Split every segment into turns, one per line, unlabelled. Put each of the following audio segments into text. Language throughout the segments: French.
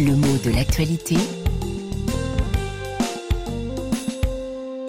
Le mot de l'actualité.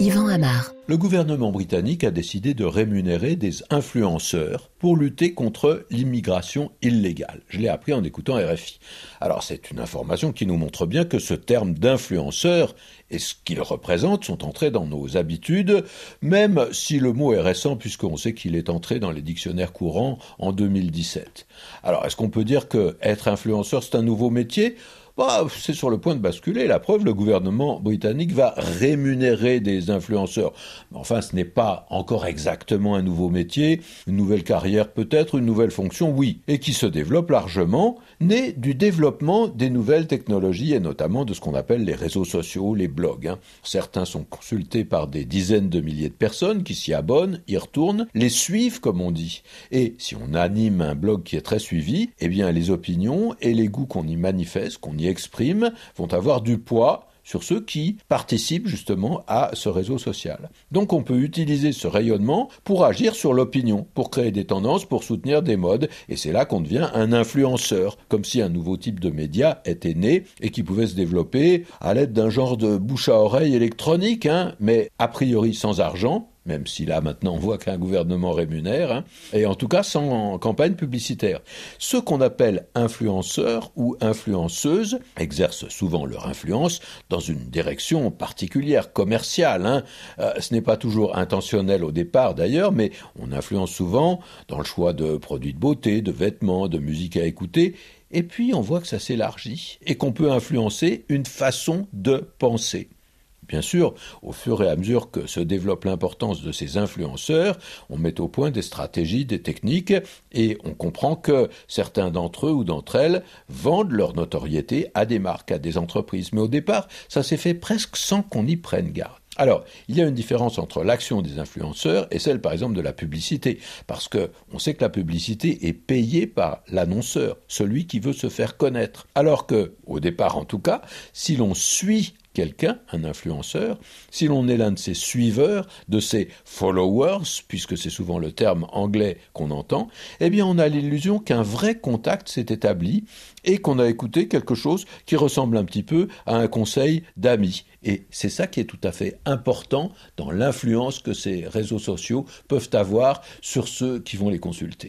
Yvan Amar.
Le gouvernement britannique a décidé de rémunérer des influenceurs pour lutter contre l'immigration illégale. Je l'ai appris en écoutant RFI. Alors c'est une information qui nous montre bien que ce terme d'influenceur et ce qu'il représente sont entrés dans nos habitudes, même si le mot est récent puisqu'on sait qu'il est entré dans les dictionnaires courants en 2017. Alors est-ce qu'on peut dire que être influenceur c'est un nouveau métier? Bah, c'est sur le point de basculer. La preuve, le gouvernement britannique va rémunérer des influenceurs. Enfin, ce n'est pas encore exactement un nouveau métier, une nouvelle carrière peut-être, une nouvelle fonction, oui, et qui se développe largement, né du développement des nouvelles technologies et notamment de ce qu'on appelle les réseaux sociaux, les blogs. Hein. Certains sont consultés par des dizaines de milliers de personnes qui s'y abonnent, y retournent, les suivent comme on dit. Et si on anime un blog qui est très suivi, eh bien les opinions et les goûts qu'on y manifeste, qu'on y expriment vont avoir du poids sur ceux qui participent justement à ce réseau social. Donc on peut utiliser ce rayonnement pour agir sur l'opinion, pour créer des tendances, pour soutenir des modes, et c'est là qu'on devient un influenceur, comme si un nouveau type de média était né et qui pouvait se développer à l'aide d'un genre de bouche à oreille électronique, hein, mais a priori sans argent, même si là maintenant on voit qu'un gouvernement rémunère, hein, et en tout cas sans campagne publicitaire. Ceux qu'on appelle influenceurs ou influenceuses exercent souvent leur influence dans une direction particulière, commerciale. Hein. Euh, ce n'est pas toujours intentionnel au départ d'ailleurs, mais on influence souvent dans le choix de produits de beauté, de vêtements, de musique à écouter, et puis on voit que ça s'élargit et qu'on peut influencer une façon de penser. Bien sûr, au fur et à mesure que se développe l'importance de ces influenceurs, on met au point des stratégies, des techniques, et on comprend que certains d'entre eux ou d'entre elles vendent leur notoriété à des marques, à des entreprises. Mais au départ, ça s'est fait presque sans qu'on y prenne garde. Alors, il y a une différence entre l'action des influenceurs et celle, par exemple, de la publicité, parce que on sait que la publicité est payée par l'annonceur, celui qui veut se faire connaître. Alors que, au départ en tout cas, si l'on suit quelqu'un, un influenceur, si l'on est l'un de ses suiveurs, de ses followers, puisque c'est souvent le terme anglais qu'on entend, eh bien on a l'illusion qu'un vrai contact s'est établi et qu'on a écouté quelque chose qui ressemble un petit peu à un conseil d'amis. Et c'est ça qui est tout à fait important dans l'influence que ces réseaux sociaux peuvent avoir sur ceux qui vont les consulter.